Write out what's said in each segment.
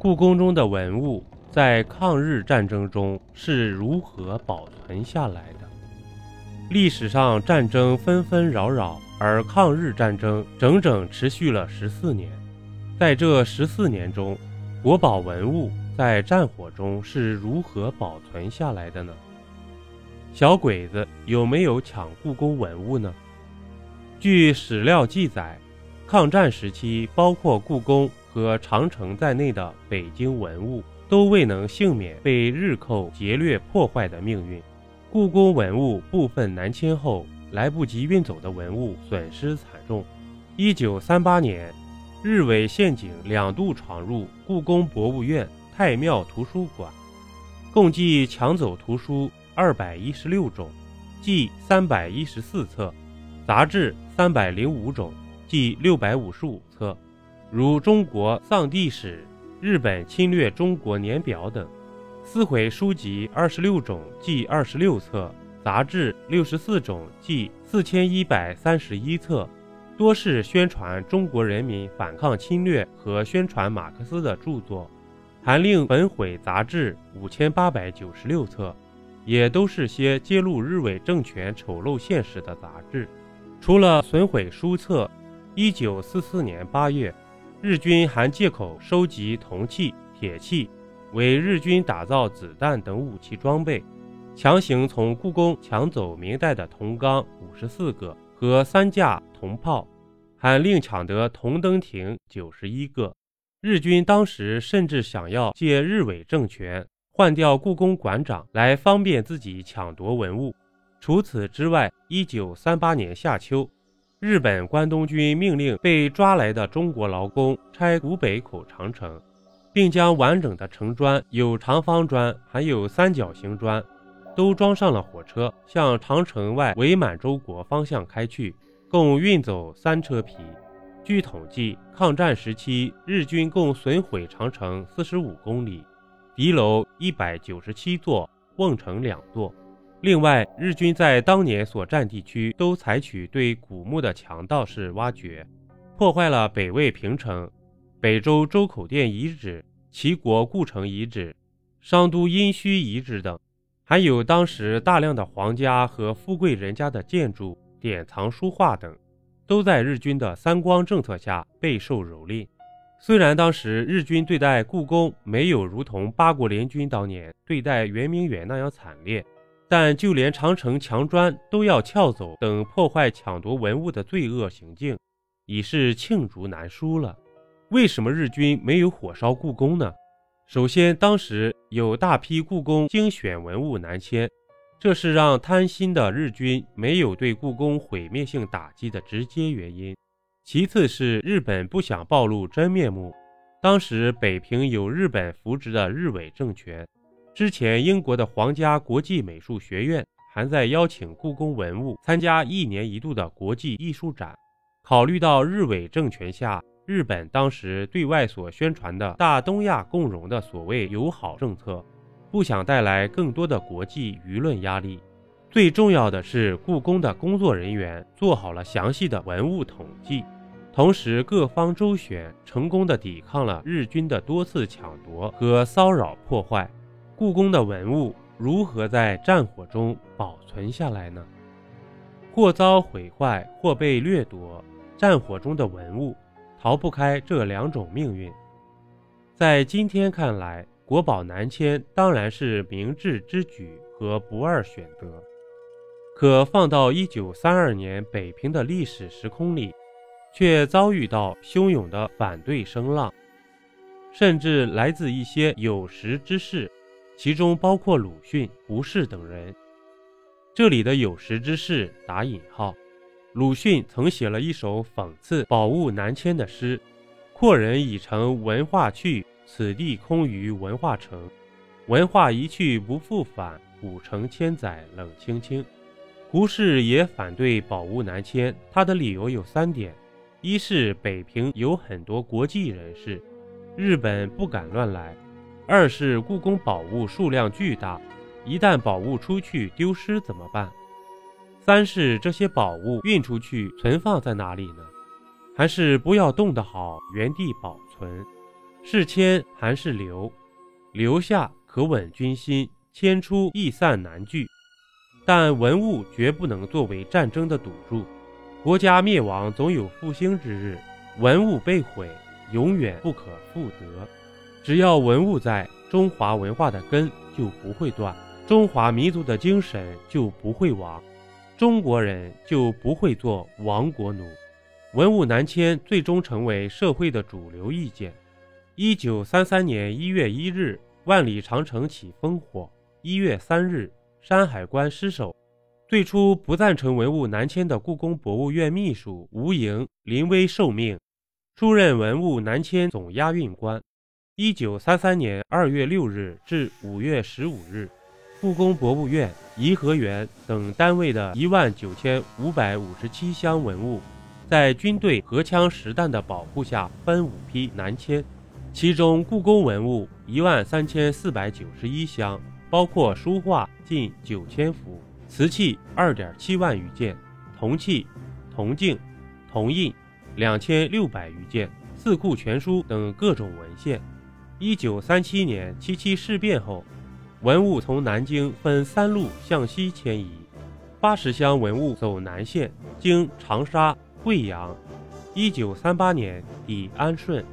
故宫中的文物在抗日战争中是如何保存下来的？历史上战争纷纷扰扰，而抗日战争整整持续了十四年。在这十四年中，国宝文物在战火中是如何保存下来的呢？小鬼子有没有抢故宫文物呢？据史料记载，抗战时期，包括故宫。和长城在内的北京文物都未能幸免被日寇劫掠破坏的命运。故宫文物部分南迁后，来不及运走的文物损失惨重。一九三八年，日伪宪警两度闯入故宫博物院、太庙图书馆，共计抢走图书二百一十六种，计三百一十四册；杂志三百零五种，计六百五十五册。如中国丧地史、日本侵略中国年表等，撕毁书籍二十六种，计二十六册；杂志六十四种，计四千一百三十一册，多是宣传中国人民反抗侵略和宣传马克思的著作。还令焚毁杂志五千八百九十六册，也都是些揭露日伪政权丑陋现实的杂志。除了损毁书册，一九四四年八月。日军还借口收集铜器、铁器，为日军打造子弹等武器装备，强行从故宫抢走明代的铜缸五十四个和三架铜炮，还另抢得铜灯亭九十一个。日军当时甚至想要借日伪政权换掉故宫馆长，来方便自己抢夺文物。除此之外，一九三八年夏秋。日本关东军命令被抓来的中国劳工拆古北口长城，并将完整的城砖，有长方砖，还有三角形砖，都装上了火车，向长城外伪满洲国方向开去，共运走三车皮。据统计，抗战时期日军共损毁长城四十五公里，敌楼一百九十七座，瓮城两座。另外，日军在当年所占地区都采取对古墓的强盗式挖掘，破坏了北魏平城、北周周口店遗址、齐国故城遗址、商都殷墟遗址等，还有当时大量的皇家和富贵人家的建筑、典藏书画等，都在日军的三光政策下备受蹂躏。虽然当时日军对待故宫没有如同八国联军当年对待圆明园那样惨烈。但就连长城墙砖都要撬走等破坏抢夺文物的罪恶行径，已是罄竹难书了。为什么日军没有火烧故宫呢？首先，当时有大批故宫精选文物南迁，这是让贪心的日军没有对故宫毁灭性打击的直接原因。其次是日本不想暴露真面目，当时北平有日本扶植的日伪政权。之前，英国的皇家国际美术学院还在邀请故宫文物参加一年一度的国际艺术展。考虑到日伪政权下日本当时对外所宣传的大东亚共荣的所谓友好政策，不想带来更多的国际舆论压力。最重要的是，故宫的工作人员做好了详细的文物统计，同时各方周旋，成功的抵抗了日军的多次抢夺和骚扰破坏。故宫的文物如何在战火中保存下来呢？或遭毁坏，或被掠夺。战火中的文物逃不开这两种命运。在今天看来，国宝南迁当然是明智之举和不二选择。可放到一九三二年北平的历史时空里，却遭遇到汹涌的反对声浪，甚至来自一些有识之士。其中包括鲁迅、胡适等人。这里的有识之士打引号。鲁迅曾写了一首讽刺宝物南迁的诗：“阔人已成文化去，此地空余文化城。文化一去不复返，古城千载冷清清。”胡适也反对宝物南迁，他的理由有三点：一是北平有很多国际人士，日本不敢乱来。二是故宫宝物数量巨大，一旦宝物出去丢失怎么办？三是这些宝物运出去存放在哪里呢？还是不要动的好，原地保存。是迁还是留？留下可稳军心，迁出易散难聚。但文物绝不能作为战争的赌注。国家灭亡总有复兴之日，文物被毁永远不可复得。只要文物在，中华文化的根就不会断，中华民族的精神就不会亡，中国人就不会做亡国奴。文物南迁最终成为社会的主流意见。一九三三年一月一日，万里长城起烽火；一月三日。山海关失守，最初不赞成文物南迁的故宫博物院秘书吴莹临危受命，出任文物南迁总押运官。一九三三年二月六日至五月十五日，故宫博物院、颐和园等单位的一万九千五百五十七箱文物，在军队荷枪实弹的保护下，分五批南迁，其中故宫文物一万三千四百九十一箱。包括书画近九千幅，瓷器二点七万余件，铜器、铜镜、铜印两千六百余件，四库全书等各种文献。一九三七年七七事变后，文物从南京分三路向西迁移，八十箱文物走南线，经长沙、贵阳。一九三八年抵安顺，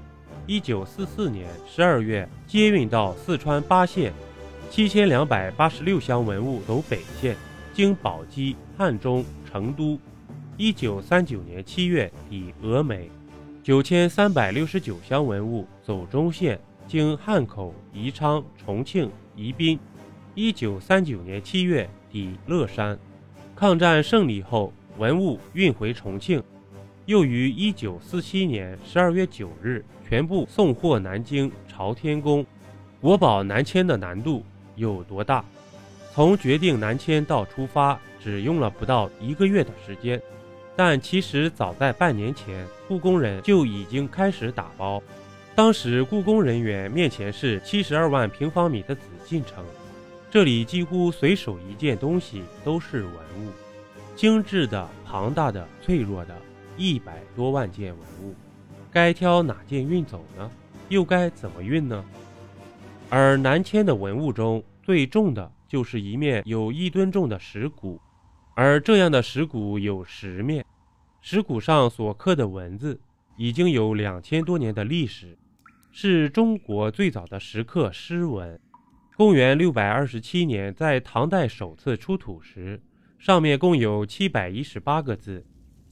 一九四四年十二月接运到四川巴县。七千两百八十六箱文物走北线，经宝鸡、汉中、成都。一九三九年七月抵峨眉。九千三百六十九箱文物走中线，经汉口、宜昌、重庆、宜宾。一九三九年七月抵乐山。抗战胜利后，文物运回重庆，又于一九四七年十二月九日全部送货南京朝天宫。国宝南迁的难度。有多大？从决定南迁到出发，只用了不到一个月的时间。但其实早在半年前，故宫人就已经开始打包。当时故宫人员面前是七十二万平方米的紫禁城，这里几乎随手一件东西都是文物，精致的、庞大的、脆弱的，一百多万件文物，该挑哪件运走呢？又该怎么运呢？而南迁的文物中最重的就是一面有一吨重的石鼓，而这样的石鼓有十面，石鼓上所刻的文字已经有两千多年的历史，是中国最早的石刻诗文。公元六百二十七年，在唐代首次出土时，上面共有七百一十八个字，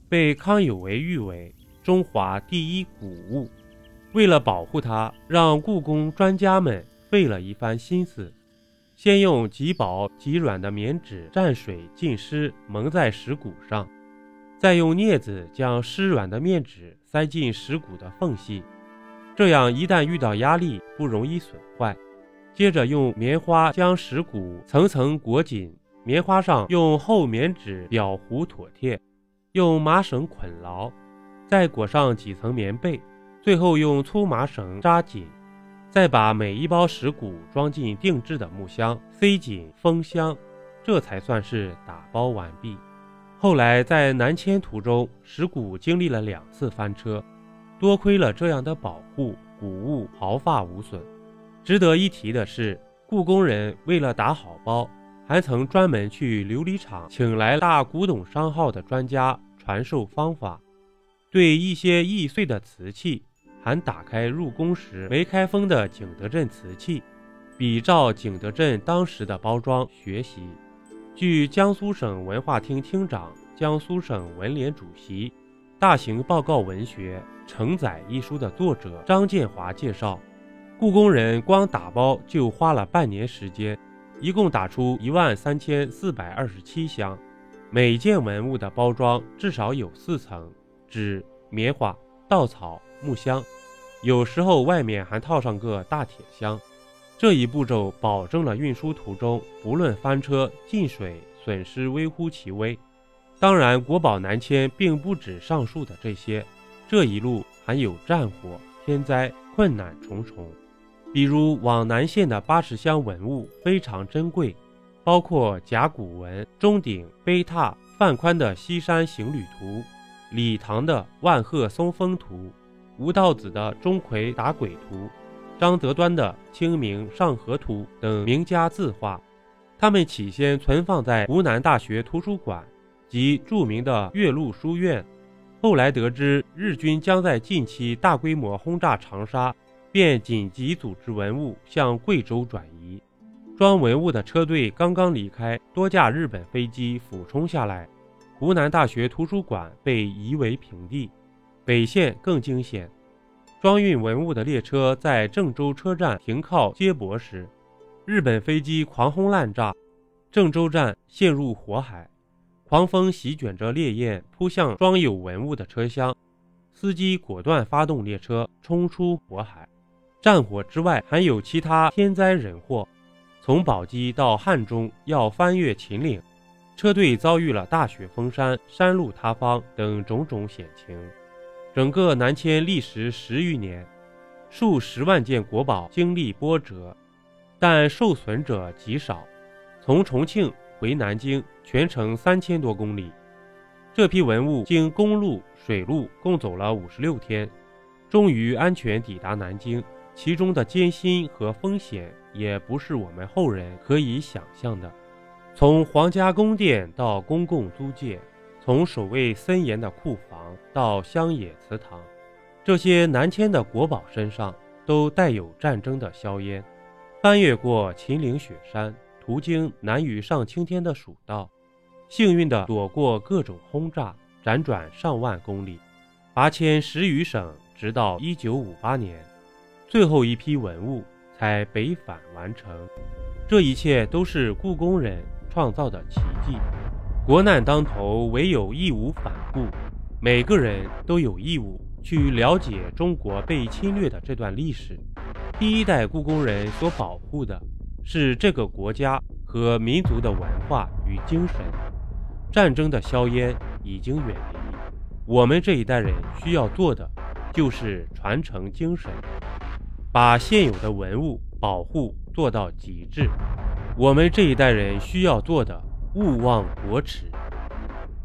被康有为誉为中华第一古物。为了保护它，让故宫专家们。费了一番心思，先用极薄极软的棉纸蘸水浸湿，蒙在石鼓上，再用镊子将湿软的面纸塞进石鼓的缝隙，这样一旦遇到压力不容易损坏。接着用棉花将石鼓层层裹紧，棉花上用厚棉纸裱糊妥帖，用麻绳捆牢，再裹上几层棉被，最后用粗麻绳扎紧。再把每一包石鼓装进定制的木箱，塞紧封箱，这才算是打包完毕。后来在南迁途中，石鼓经历了两次翻车，多亏了这样的保护，古物毫发无损。值得一提的是，故宫人为了打好包，还曾专门去琉璃厂请来大古董商号的专家传授方法，对一些易碎的瓷器。还打开入宫时没开封的景德镇瓷器，比照景德镇当时的包装学习。据江苏省文化厅厅长、江苏省文联主席、大型报告文学《承载》一书的作者张建华介绍，故宫人光打包就花了半年时间，一共打出一万三千四百二十七箱，每件文物的包装至少有四层：纸、棉花、稻草。木箱，有时候外面还套上个大铁箱。这一步骤保证了运输途中不论翻车、进水，损失微乎其微。当然，国宝南迁并不止上述的这些，这一路还有战火、天灾，困难重重。比如往南线的八十箱文物非常珍贵，包括甲骨文、钟鼎、碑拓、范宽的《西山行旅图》，李唐的《万壑松风图》。吴道子的《钟馗打鬼图》，张择端的《清明上河图》等名家字画。他们起先存放在湖南大学图书馆及著名的岳麓书院，后来得知日军将在近期大规模轰炸长沙，便紧急组织文物向贵州转移。装文物的车队刚刚离开，多架日本飞机俯冲下来，湖南大学图书馆被夷为平地。北线更惊险，装运文物的列车在郑州车站停靠接驳时，日本飞机狂轰滥炸，郑州站陷入火海，狂风席卷着烈焰扑向装有文物的车厢，司机果断发动列车冲出火海。战火之外还有其他天灾人祸。从宝鸡到汉中要翻越秦岭，车队遭遇了大雪封山、山路塌方等种种险情。整个南迁历时十余年，数十万件国宝经历波折，但受损者极少。从重庆回南京全程三千多公里，这批文物经公路、水路共走了五十六天，终于安全抵达南京。其中的艰辛和风险也不是我们后人可以想象的。从皇家宫殿到公共租界，从守卫森严的库房到乡野祠堂，这些南迁的国宝身上都带有战争的硝烟。翻越过秦岭雪山，途经难于上青天的蜀道，幸运地躲过各种轰炸，辗转上万公里，拔迁十余省，直到一九五八年。最后一批文物才北返完成，这一切都是故宫人创造的奇迹。国难当头，唯有义无反顾。每个人都有义务去了解中国被侵略的这段历史。第一代故宫人所保护的是这个国家和民族的文化与精神。战争的硝烟已经远离，我们这一代人需要做的就是传承精神。把现有的文物保护做到极致，我们这一代人需要做的，勿忘国耻。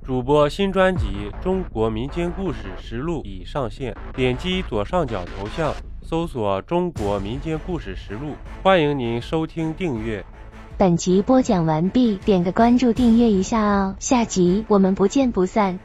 主播新专辑《中国民间故事实录》已上线，点击左上角头像，搜索“中国民间故事实录”，欢迎您收听订阅。本集播讲完毕，点个关注，订阅一下哦，下集我们不见不散。